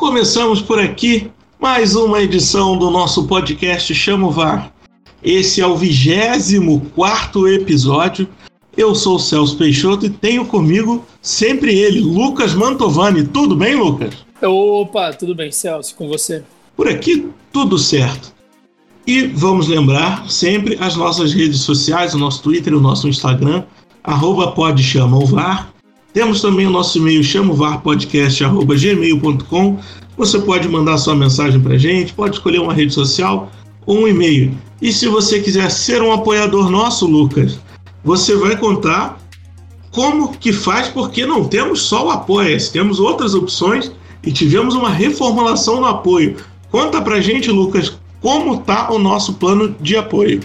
Começamos por aqui mais uma edição do nosso podcast Chamo VAR. Esse é o 24 episódio. Eu sou o Celso Peixoto e tenho comigo sempre ele, Lucas Mantovani. Tudo bem, Lucas? Opa, tudo bem, Celso, com você? Por aqui, tudo certo. E vamos lembrar sempre as nossas redes sociais, o nosso Twitter, o nosso Instagram, arroba pode VAR. Temos também o nosso e-mail chamovarpodcast.gmail.com. Você pode mandar sua mensagem para gente, pode escolher uma rede social ou um e-mail. E se você quiser ser um apoiador nosso, Lucas, você vai contar como que faz, porque não temos só o apoia temos outras opções e tivemos uma reformulação no apoio. Conta pra gente, Lucas, como tá o nosso plano de apoio.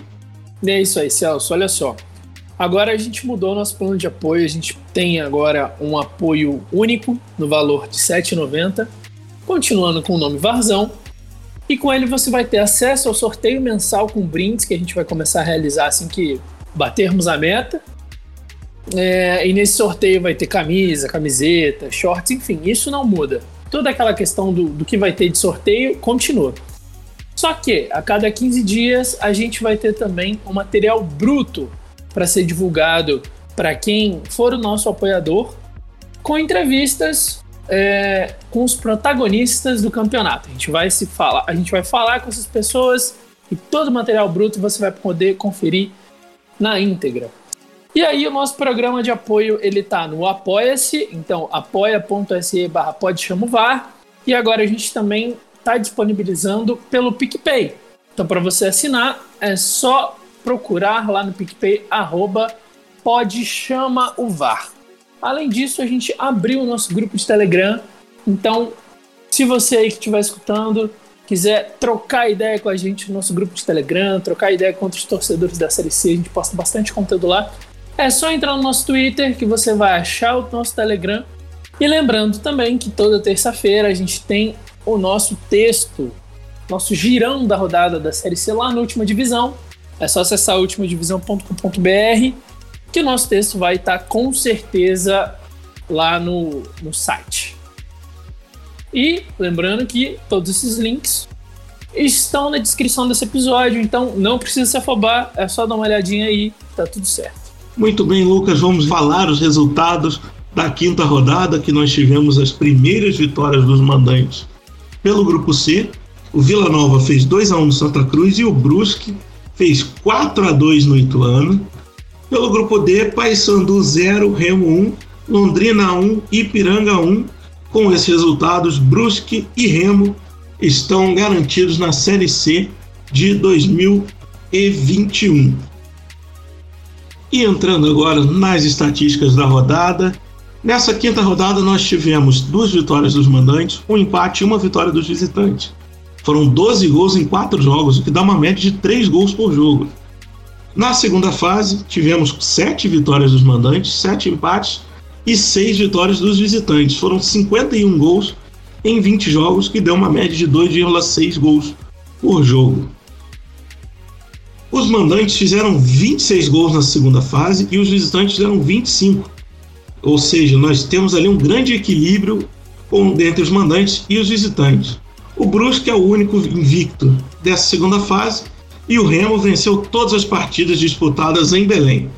É isso aí, Celso. Olha só. Agora a gente mudou o nosso plano de apoio. A gente tem agora um apoio único no valor de R$ 7,90, continuando com o nome Varzão. E com ele você vai ter acesso ao sorteio mensal com brindes que a gente vai começar a realizar assim que batermos a meta. É, e nesse sorteio vai ter camisa, camiseta, shorts, enfim, isso não muda toda aquela questão do, do que vai ter de sorteio continua. Só que a cada 15 dias a gente vai ter também um material bruto para ser divulgado para quem for o nosso apoiador, com entrevistas é, com os protagonistas do campeonato. A gente vai se falar, a gente vai falar com essas pessoas e todo o material bruto você vai poder conferir na íntegra. E aí o nosso programa de apoio, ele tá no Apoia-se, então apoia.se barra VAR, e agora a gente também está disponibilizando pelo PicPay. Então para você assinar, é só procurar lá no PicPay, arroba VAR. Além disso, a gente abriu o nosso grupo de Telegram, então se você aí que estiver escutando quiser trocar ideia com a gente no nosso grupo de Telegram, trocar ideia com outros torcedores da Série C, a gente posta bastante conteúdo lá. É só entrar no nosso Twitter que você vai achar o nosso Telegram. E lembrando também que toda terça-feira a gente tem o nosso texto, nosso girão da rodada da Série C lá na última divisão. É só acessar ultimadivisão.com.br que o nosso texto vai estar com certeza lá no, no site. E lembrando que todos esses links estão na descrição desse episódio, então não precisa se afobar, é só dar uma olhadinha aí, tá tudo certo. Muito bem, Lucas, vamos falar os resultados da quinta rodada que nós tivemos as primeiras vitórias dos mandantes. Pelo grupo C, o Vila Nova fez 2 a 1 no Santa Cruz e o Brusque fez 4 a 2 no Ituano. Pelo grupo D, Paysandu 0, Remo 1, Londrina 1, Ipiranga 1. Com esses resultados, Brusque e Remo estão garantidos na Série C de 2021. E entrando agora nas estatísticas da rodada, nessa quinta rodada nós tivemos duas vitórias dos mandantes, um empate e uma vitória dos visitantes. Foram 12 gols em quatro jogos, o que dá uma média de 3 gols por jogo. Na segunda fase, tivemos sete vitórias dos mandantes, sete empates e seis vitórias dos visitantes. Foram 51 gols em 20 jogos, que deu uma média de 2,6 gols por jogo. Os mandantes fizeram 26 gols na segunda fase e os visitantes fizeram 25. Ou seja, nós temos ali um grande equilíbrio entre os mandantes e os visitantes. O Brusque é o único invicto dessa segunda fase e o Remo venceu todas as partidas disputadas em Belém,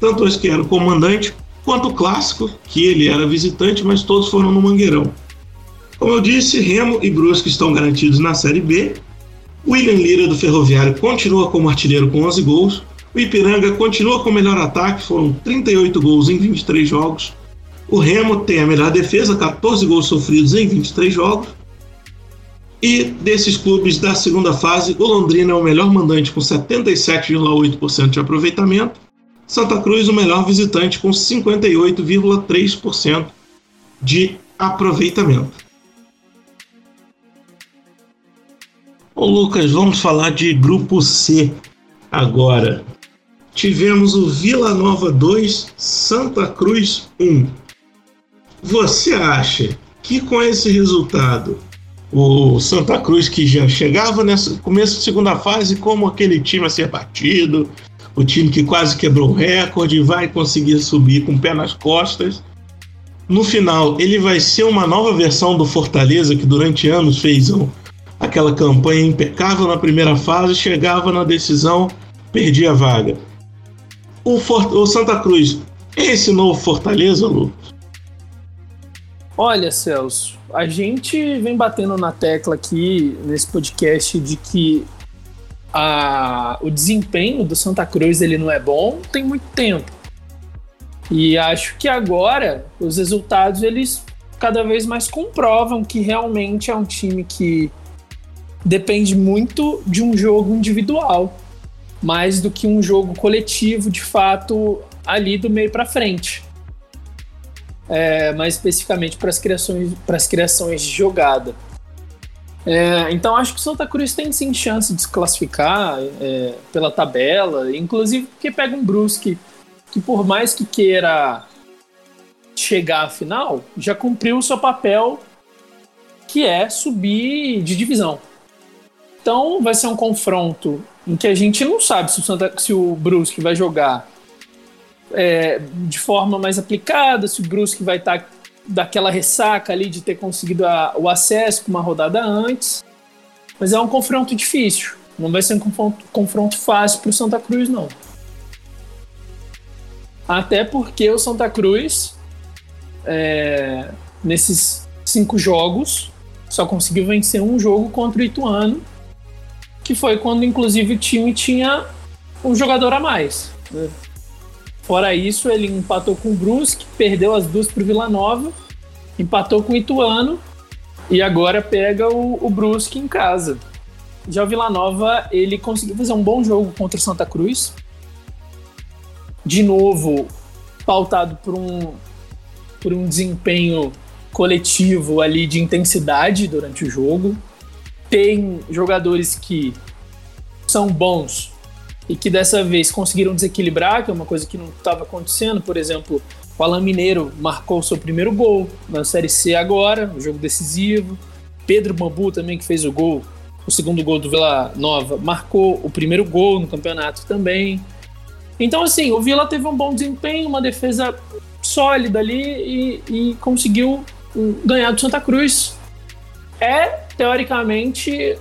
tanto as que eram comandante quanto o clássico, que ele era visitante, mas todos foram no Mangueirão. Como eu disse, Remo e Brusque estão garantidos na Série B William Lira do Ferroviário continua como artilheiro com 11 gols. O Ipiranga continua com o melhor ataque, foram 38 gols em 23 jogos. O Remo tem a melhor defesa, 14 gols sofridos em 23 jogos. E desses clubes da segunda fase, o Londrina é o melhor mandante com 77,8% de aproveitamento. Santa Cruz, o melhor visitante com 58,3% de aproveitamento. Ô Lucas, vamos falar de grupo C agora. Tivemos o Vila Nova 2, Santa Cruz 1. Você acha que com esse resultado, o Santa Cruz que já chegava nesse começo de segunda fase como aquele time a ser batido, o time que quase quebrou o recorde, vai conseguir subir com o pé nas costas, no final ele vai ser uma nova versão do Fortaleza que durante anos fez um, aquela campanha impecável na primeira fase, chegava na decisão, perdia a vaga. O, For o Santa Cruz é esse novo Fortaleza, Lucas? Olha, Celso, a gente vem batendo na tecla aqui nesse podcast de que a, o desempenho do Santa Cruz ele não é bom tem muito tempo. E acho que agora os resultados eles cada vez mais comprovam que realmente é um time que depende muito de um jogo individual, mais do que um jogo coletivo de fato ali do meio para frente. É, mais especificamente para as criações, para as criações de jogada. É, então acho que o Santa Cruz tem sim chance de se classificar é, pela tabela, inclusive porque pega um Brusque que por mais que queira chegar à final, já cumpriu o seu papel que é subir de divisão. Então vai ser um confronto em que a gente não sabe se o, Santa, se o Brusque vai jogar é, de forma mais aplicada, se o Brusque vai estar tá daquela ressaca ali de ter conseguido a, o acesso com uma rodada antes. Mas é um confronto difícil. Não vai ser um confronto, confronto fácil para o Santa Cruz, não. Até porque o Santa Cruz, é, nesses cinco jogos, só conseguiu vencer um jogo contra o Ituano, que foi quando, inclusive, o time tinha um jogador a mais. Né? Fora isso, ele empatou com o Brusque, perdeu as duas para o Vila Nova, empatou com o Ituano e agora pega o, o Brusque em casa. Já o Vila Nova, ele conseguiu fazer um bom jogo contra o Santa Cruz. De novo, pautado por um, por um desempenho coletivo ali de intensidade durante o jogo. Tem jogadores que são bons e que dessa vez conseguiram desequilibrar, que é uma coisa que não estava acontecendo. Por exemplo, o Alan Mineiro marcou seu primeiro gol na Série C agora, um jogo decisivo. Pedro Bambu também, que fez o gol, o segundo gol do Vila Nova, marcou o primeiro gol no campeonato também. Então, assim, o Vila teve um bom desempenho, uma defesa sólida ali e, e conseguiu ganhar do Santa Cruz. É, teoricamente,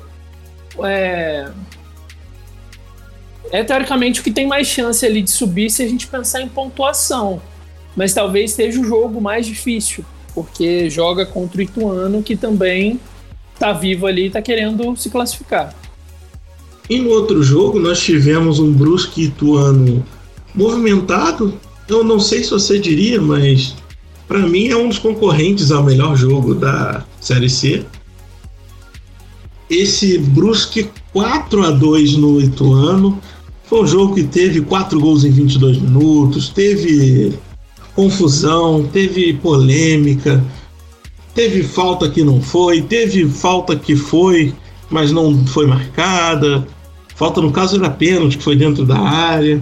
é, é teoricamente o que tem mais chance ali de subir se a gente pensar em pontuação. Mas talvez seja o jogo mais difícil, porque joga contra o Ituano, que também tá vivo ali e tá querendo se classificar. E no outro jogo nós tivemos um Brusque Ituano movimentado. Eu não sei se você diria, mas para mim é um dos concorrentes ao melhor jogo da Série C. Esse Brusque 4 a 2 no Ituano foi um jogo que teve quatro gols em 22 minutos, teve confusão, teve polêmica, teve falta que não foi, teve falta que foi, mas não foi marcada. Falta no caso era pênalti que foi dentro da área.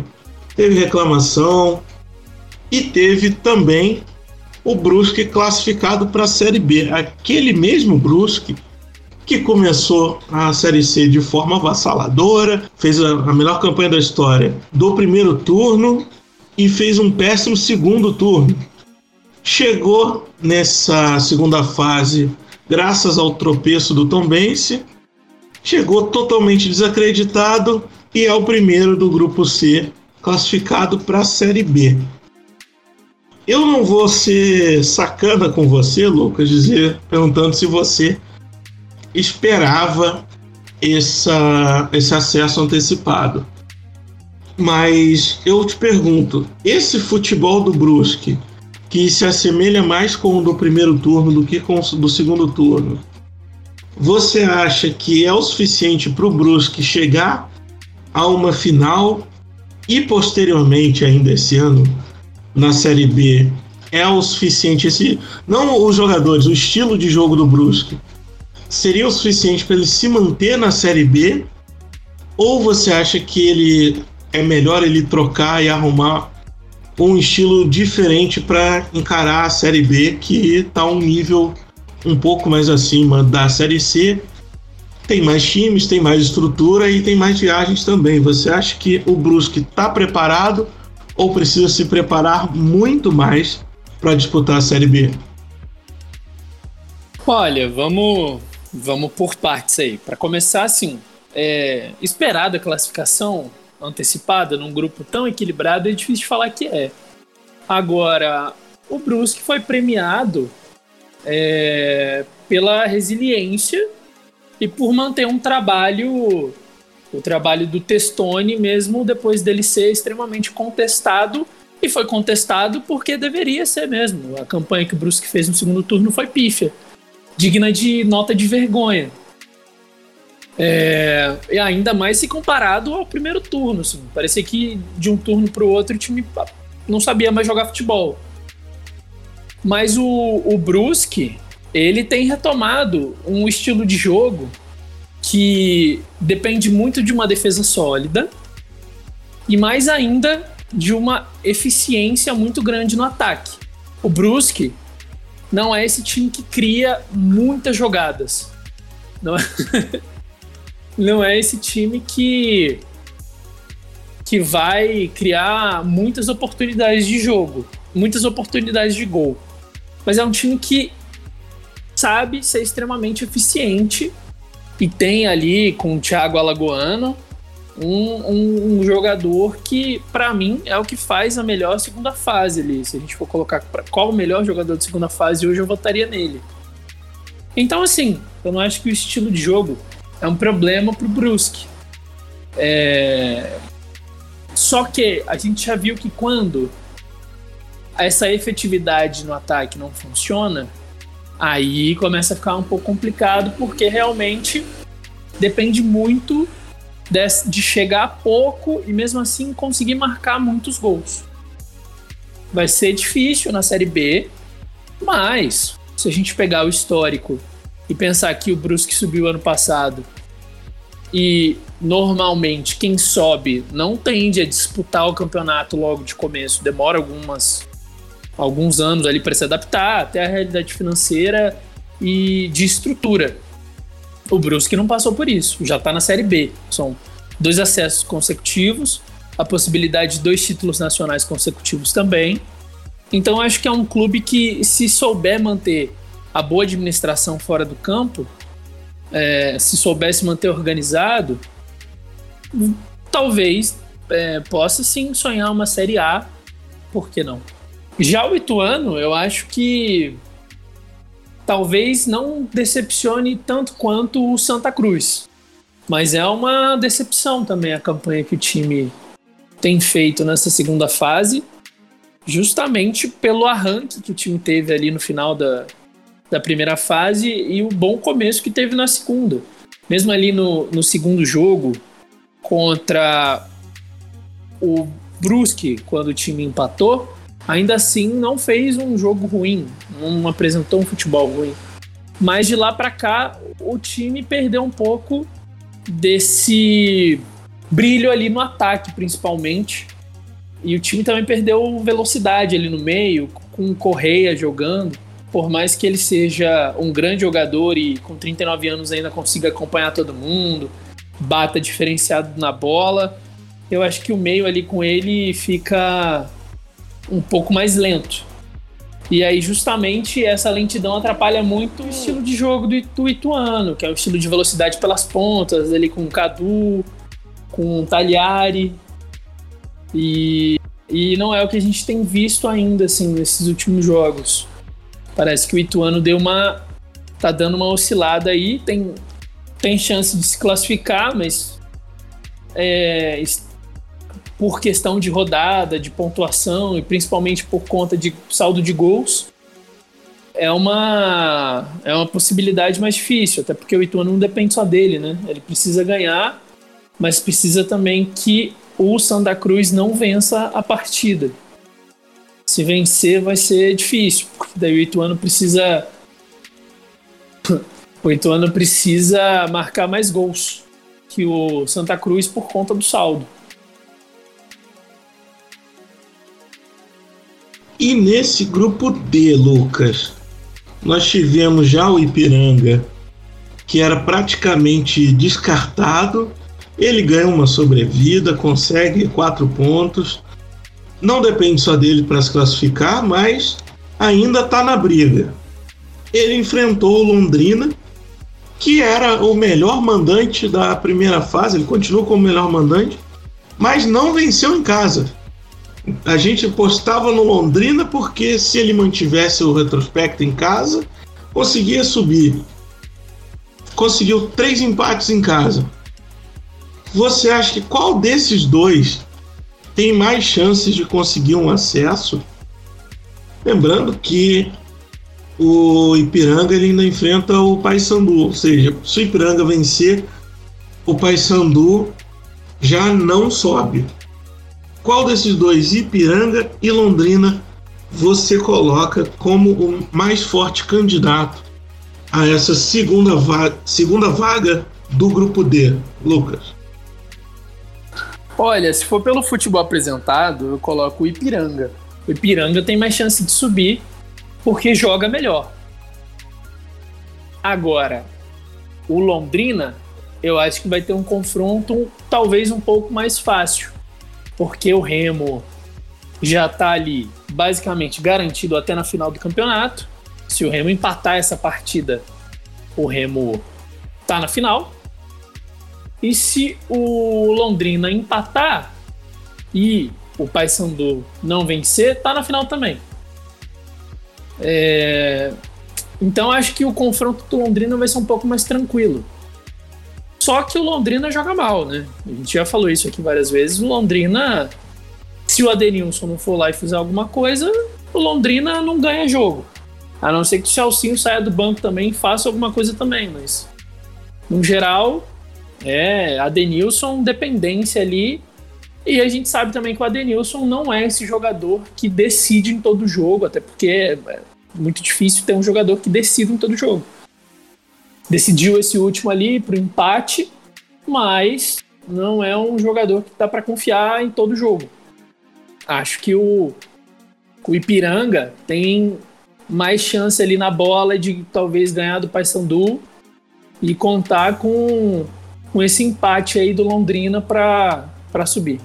Teve reclamação e teve também o Brusque classificado para a Série B. Aquele mesmo Brusque que começou a Série C de forma avassaladora, fez a, melhor campanha da história do primeiro turno e fez um péssimo segundo turno. Chegou nessa segunda fase graças ao tropeço do Tombense, chegou totalmente desacreditado e é o primeiro do grupo C classificado para a Série B. Eu não vou ser sacana com você, Lucas, dizer perguntando se você esperava essa, esse acesso antecipado. Mas eu te pergunto, esse futebol do Brusque, que se assemelha mais com o do primeiro turno do que com o do segundo turno, você acha que é o suficiente para o Brusque chegar a uma final e posteriormente ainda esse ano na Série B é o suficiente esse não os jogadores, o estilo de jogo do Brusque seria o suficiente para ele se manter na Série B? Ou você acha que ele é melhor ele trocar e arrumar um estilo diferente para encarar a Série B, que está um nível um pouco mais acima da Série C? Tem mais times, tem mais estrutura e tem mais viagens também. Você acha que o Brusque está preparado ou precisa se preparar muito mais para disputar a Série B? Olha, vamos, vamos por partes aí. Para começar, assim, é, esperada a classificação antecipada num grupo tão equilibrado é difícil de falar que é. Agora, o Brusque foi premiado é, pela resiliência e por manter um trabalho, o trabalho do Testoni, mesmo depois dele ser extremamente contestado. E foi contestado porque deveria ser mesmo. A campanha que o Brusque fez no segundo turno foi pífia, digna de nota de vergonha. É, e ainda mais se comparado ao primeiro turno. Assim. Parecia que de um turno para o outro o time não sabia mais jogar futebol. Mas o, o Brusque, ele tem retomado um estilo de jogo que depende muito de uma defesa sólida e mais ainda de uma eficiência muito grande no ataque. O Brusque não é esse time que cria muitas jogadas. Não é, não é esse time que que vai criar muitas oportunidades de jogo, muitas oportunidades de gol. Mas é um time que sabe ser extremamente eficiente e tem ali com o Thiago Alagoano um, um, um jogador que, para mim, é o que faz a melhor segunda fase ali. Se a gente for colocar qual o melhor jogador de segunda fase hoje, eu votaria nele. Então, assim, eu não acho que o estilo de jogo é um problema pro Brusque. É... Só que a gente já viu que quando essa efetividade no ataque não funciona, aí começa a ficar um pouco complicado, porque realmente depende muito de, de chegar pouco e mesmo assim conseguir marcar muitos gols. Vai ser difícil na Série B, mas se a gente pegar o histórico e pensar que o Brusque subiu ano passado e normalmente quem sobe não tende a disputar o campeonato logo de começo, demora algumas alguns anos ali para se adaptar até a realidade financeira e de estrutura. O Brusque não passou por isso, já está na Série B. São dois acessos consecutivos, a possibilidade de dois títulos nacionais consecutivos também. Então acho que é um clube que, se souber manter a boa administração fora do campo, é, se soubesse manter organizado, talvez é, possa sim sonhar uma Série A, por que não? Já o Ituano, eu acho que talvez não decepcione tanto quanto o Santa Cruz. Mas é uma decepção também a campanha que o time tem feito nessa segunda fase, justamente pelo arranque que o time teve ali no final da, da primeira fase e o bom começo que teve na segunda. Mesmo ali no, no segundo jogo, contra o Brusque, quando o time empatou, ainda assim não fez um jogo ruim, não apresentou um futebol ruim. Mas de lá para cá, o time perdeu um pouco desse brilho ali no ataque, principalmente. E o time também perdeu velocidade ali no meio, com o Correia jogando. Por mais que ele seja um grande jogador e com 39 anos ainda consiga acompanhar todo mundo, bata diferenciado na bola, eu acho que o meio ali com ele fica um pouco mais lento. E aí, justamente, essa lentidão atrapalha muito o estilo de jogo do, Ituano, que é o estilo de velocidade pelas pontas, ali com o Cadu, com o Tagliari. E, e não é o que a gente tem visto ainda, assim, nesses últimos jogos. Parece que o Ituano deu uma. tá dando uma oscilada aí, tem, tem chance de se classificar, mas é, por questão de rodada, de pontuação e principalmente por conta de saldo de gols, é uma, é uma possibilidade mais difícil, até porque o Ituano não depende só dele, né? Ele precisa ganhar, mas precisa também que o Santa Cruz não vença a partida. Se vencer vai ser difícil, porque daí o Ituano precisa o Ituano precisa marcar mais gols que o Santa Cruz por conta do saldo. E nesse grupo D, Lucas, nós tivemos já o Ipiranga, que era praticamente descartado. Ele ganha uma sobrevida, consegue quatro pontos. Não depende só dele para se classificar, mas ainda está na briga. Ele enfrentou o Londrina, que era o melhor mandante da primeira fase, ele continua como o melhor mandante, mas não venceu em casa. A gente postava no Londrina porque se ele mantivesse o retrospecto em casa, conseguia subir. Conseguiu três empates em casa. Você acha que qual desses dois tem mais chances de conseguir um acesso? Lembrando que o Ipiranga ele ainda enfrenta o Paysandu, ou seja, se o Ipiranga vencer, o Paysandu já não sobe. Qual desses dois, Ipiranga e Londrina, você coloca como o mais forte candidato a essa segunda, va segunda vaga do grupo D, Lucas? Olha, se for pelo futebol apresentado, eu coloco o Ipiranga. O Ipiranga tem mais chance de subir porque joga melhor. Agora, o Londrina, eu acho que vai ter um confronto talvez um pouco mais fácil, porque o Remo já está ali basicamente garantido até na final do campeonato. Se o Remo empatar essa partida, o Remo está na final. E se o Londrina empatar e o Paysandu não vencer, está na final também. É... Então acho que o confronto do Londrina vai ser um pouco mais tranquilo. Só que o Londrina joga mal, né? A gente já falou isso aqui várias vezes. O Londrina, se o Adenilson não for lá e fizer alguma coisa, o Londrina não ganha jogo. A não ser que o Chalcinho saia do banco também e faça alguma coisa também, mas no geral, é Adenilson, dependência ali. E a gente sabe também que o Adenilson não é esse jogador que decide em todo jogo, até porque é muito difícil ter um jogador que decida em todo jogo. Decidiu esse último ali para o empate, mas não é um jogador que dá para confiar em todo jogo. Acho que o, o Ipiranga tem mais chance ali na bola de talvez ganhar do Paysandu e contar com, com esse empate aí do Londrina para subir.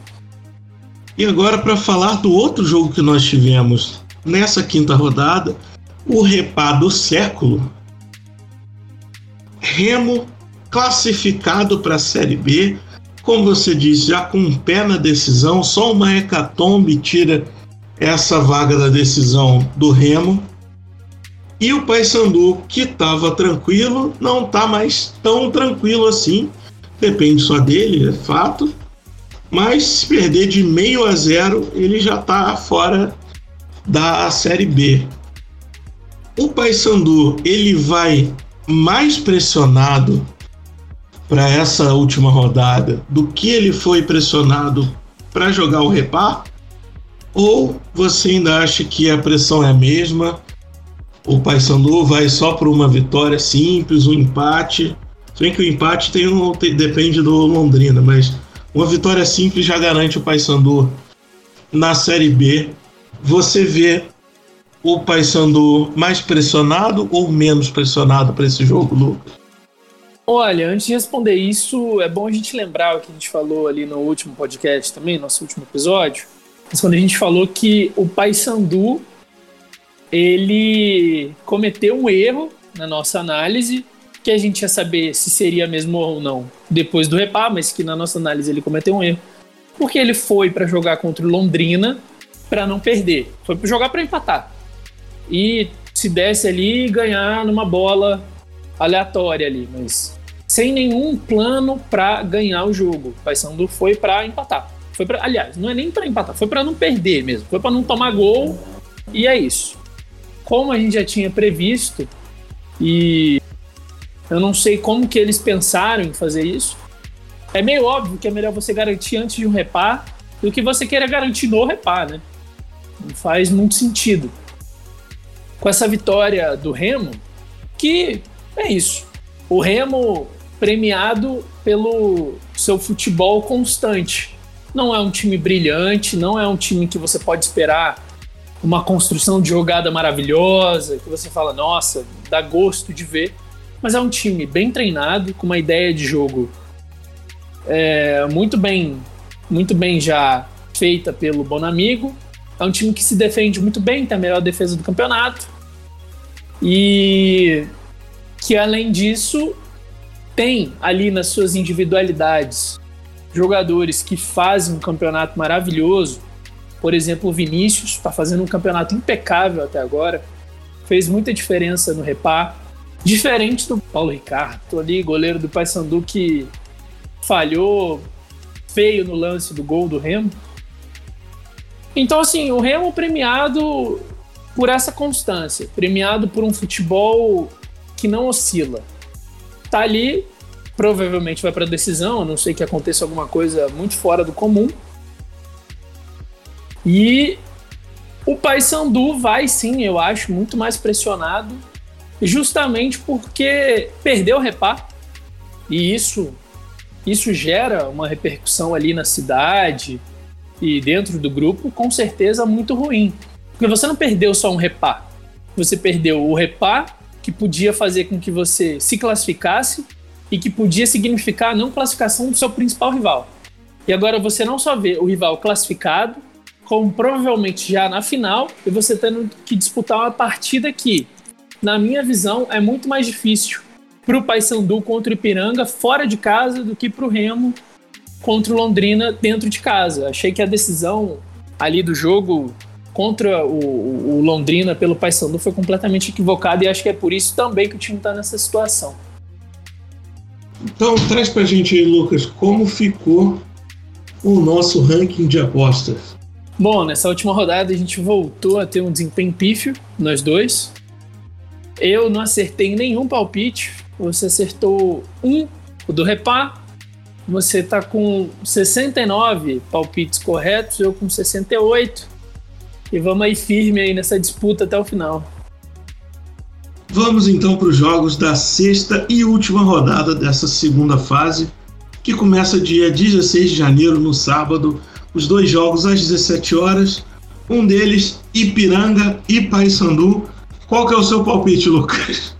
E agora para falar do outro jogo que nós tivemos nessa quinta rodada, o repá do século. Remo classificado para a Série B, como você disse, já com um pé na decisão, só uma hecatombe tira essa vaga da decisão do Remo. E o Paysandu, que estava tranquilo, não está mais tão tranquilo assim. Depende só dele, é fato. Mas se perder de meio a zero, ele já está fora da Série B. O Paysandu ele vai mais pressionado para essa última rodada do que ele foi pressionado para jogar o repar? Ou você ainda acha que a pressão é a mesma? O Paysandu vai só por uma vitória simples, um empate. Se bem que o empate tem um, tem, depende do Londrina, mas uma vitória simples já garante o Paysandu na Série B. Você vê o Paysandu mais pressionado ou menos pressionado para esse jogo, Lucas? Olha, antes de responder isso, é bom a gente lembrar o que a gente falou ali no último podcast também, nosso último episódio, quando a gente falou que o Paysandu ele cometeu um erro na nossa análise, que a gente ia saber se seria mesmo ou não depois do repá, mas que na nossa análise ele cometeu um erro, porque ele foi para jogar contra o Londrina para não perder, foi para jogar para empatar e se desse ali ganhar numa bola aleatória ali, mas sem nenhum plano para ganhar o jogo. O Paysandu foi para empatar. Foi para, aliás, não é nem para empatar, foi para não perder mesmo. Foi para não tomar gol e é isso. Como a gente já tinha previsto e eu não sei como que eles pensaram em fazer isso. É meio óbvio que é melhor você garantir antes de um repar do que você queira garantir no repar, né? Não faz muito sentido. Com essa vitória do Remo, que é isso. O Remo premiado pelo seu futebol constante. Não é um time brilhante, não é um time que você pode esperar uma construção de jogada maravilhosa, que você fala, nossa, dá gosto de ver. Mas é um time bem treinado, com uma ideia de jogo é, muito bem, muito bem já feita pelo Bonamigo. É um time que se defende muito bem, tem a melhor defesa do campeonato. E que além disso tem ali nas suas individualidades jogadores que fazem um campeonato maravilhoso. Por exemplo, o Vinícius está fazendo um campeonato impecável até agora. Fez muita diferença no repar. Diferente do Paulo Ricardo, ali, goleiro do Paysandu que falhou feio no lance do gol do Remo. Então, assim, o Remo premiado por essa constância, premiado por um futebol que não oscila. Tá ali, provavelmente vai para decisão, a não sei que aconteça alguma coisa muito fora do comum. E o Paysandu vai sim, eu acho, muito mais pressionado, justamente porque perdeu o repar. E isso isso gera uma repercussão ali na cidade e dentro do grupo, com certeza muito ruim. Porque você não perdeu só um repá. Você perdeu o repá, que podia fazer com que você se classificasse e que podia significar a não classificação do seu principal rival. E agora você não só vê o rival classificado, como provavelmente já na final, e você tendo que disputar uma partida que, na minha visão, é muito mais difícil para o Paysandu contra o Ipiranga fora de casa do que para o Remo contra o Londrina dentro de casa. Achei que a decisão ali do jogo contra o, o Londrina pelo Paysandu foi completamente equivocada e acho que é por isso também que o time está nessa situação. Então traz para a gente aí, Lucas, como ficou o nosso ranking de apostas. Bom, nessa última rodada a gente voltou a ter um desempenho pífio, nós dois. Eu não acertei nenhum palpite, você acertou um, o do Repá. Você está com 69 palpites corretos, eu com 68. E vamos aí firme aí nessa disputa até o final. Vamos então para os jogos da sexta e última rodada dessa segunda fase, que começa dia 16 de janeiro, no sábado. Os dois jogos às 17 horas. Um deles, Ipiranga e Paysandu. Qual que é o seu palpite, Lucas?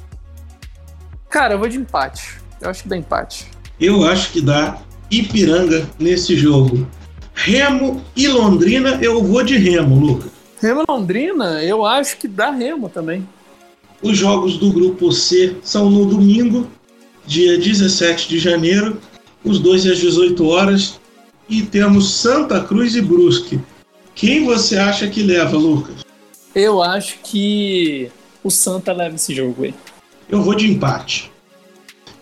Cara, eu vou de empate. Eu acho que dá empate. Eu acho que dá Ipiranga nesse jogo. Remo e Londrina, eu vou de Remo, Lucas. Remo e Londrina, eu acho que dá Remo também. Os jogos do grupo C são no domingo, dia 17 de janeiro, os dois às 18 horas. E temos Santa Cruz e Brusque. Quem você acha que leva, Lucas? Eu acho que o Santa leva esse jogo aí. Eu vou de empate.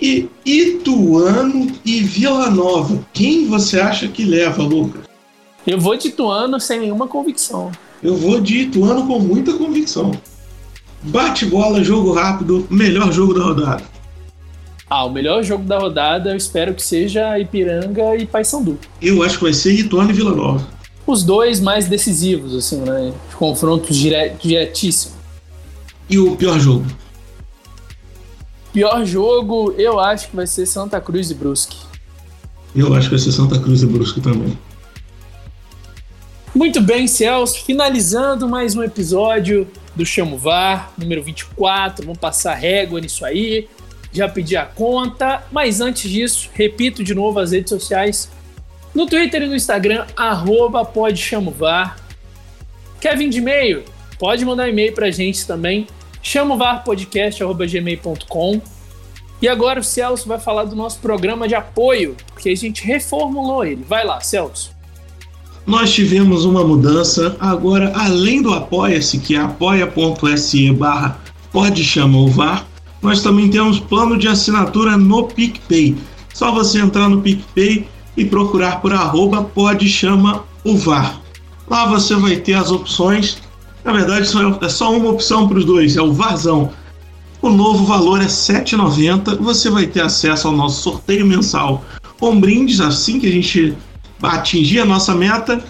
E Ituano e Vila Nova. Quem você acha que leva, Lucas? Eu vou de Ituano sem nenhuma convicção. Eu vou de Ituano com muita convicção. Bate bola, jogo rápido, melhor jogo da rodada. Ah, o melhor jogo da rodada eu espero que seja Ipiranga e Paysandu. Eu acho que vai ser Ituano e Vila Nova. Os dois mais decisivos, assim, né? Confrontos diretíssimos. E o pior jogo? Pior jogo, eu acho que vai ser Santa Cruz e Brusque. Eu acho que vai ser Santa Cruz e Brusque também. Muito bem, Celso. Finalizando mais um episódio do Chamo VAR, número 24. Vamos passar régua nisso aí. Já pedi a conta. Mas antes disso, repito de novo as redes sociais. No Twitter e no Instagram, arroba pode. Quer vir de e-mail? Pode mandar e-mail pra gente também Chama o varpodcast.gmail.com. E agora o Celso vai falar do nosso programa de apoio, porque a gente reformulou ele. Vai lá, Celso. Nós tivemos uma mudança. Agora, além do Apoia-se, que é apoia.se barra pode chamar o VAR, nós também temos plano de assinatura no PicPay. Só você entrar no PicPay e procurar por arroba pode chama o VAR. Lá você vai ter as opções na verdade, é só uma opção para os dois, é o Vazão. O novo valor é R$ 7,90. Você vai ter acesso ao nosso sorteio mensal com brindes assim que a gente atingir a nossa meta.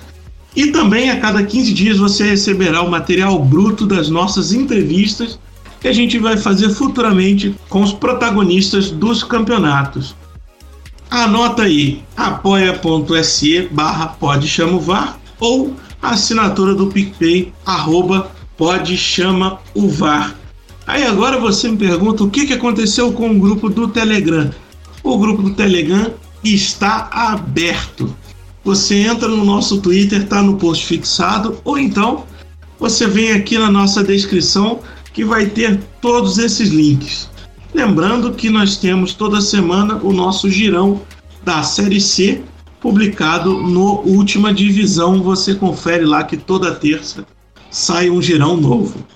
E também a cada 15 dias você receberá o material bruto das nossas entrevistas que a gente vai fazer futuramente com os protagonistas dos campeonatos. Anota aí apoia.se barra pode ou a assinatura do PicPay, arroba pode chama o VAR. Aí agora você me pergunta o que, que aconteceu com o grupo do Telegram. O grupo do Telegram está aberto. você entra no nosso Twitter, tá no post fixado, ou então você vem aqui na nossa descrição que vai ter todos esses links. Lembrando que nós temos toda semana o nosso girão da Série C publicado no Última Divisão. Você confere lá que toda terça sai um girão novo.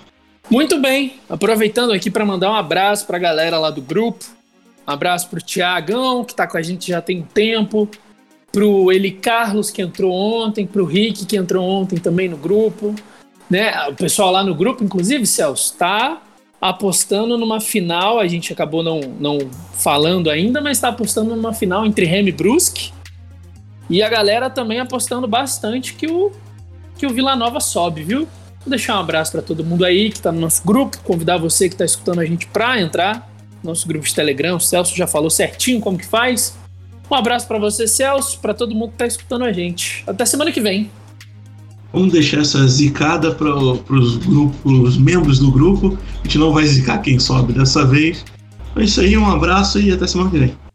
Muito bem, aproveitando aqui para mandar um abraço para a galera lá do grupo. Um abraço para o Tiagão, que está com a gente já tem um tempo. Para o Eli Carlos, que entrou ontem. Para o Rick, que entrou ontem também no grupo. Né? O pessoal lá no grupo, inclusive, Celso, está apostando numa final. A gente acabou não, não falando ainda, mas está apostando numa final entre Remy e Brusque. E a galera também apostando bastante que o, que o Vila Nova sobe, viu? Vou deixar um abraço para todo mundo aí que está no nosso grupo, convidar você que está escutando a gente para entrar no nosso grupo de Telegram. O Celso já falou certinho como que faz. Um abraço para você, Celso, para todo mundo que está escutando a gente. Até semana que vem. Vamos deixar essa zicada para os membros do grupo. A gente não vai zicar quem sobe dessa vez. É isso aí, um abraço e até semana que vem.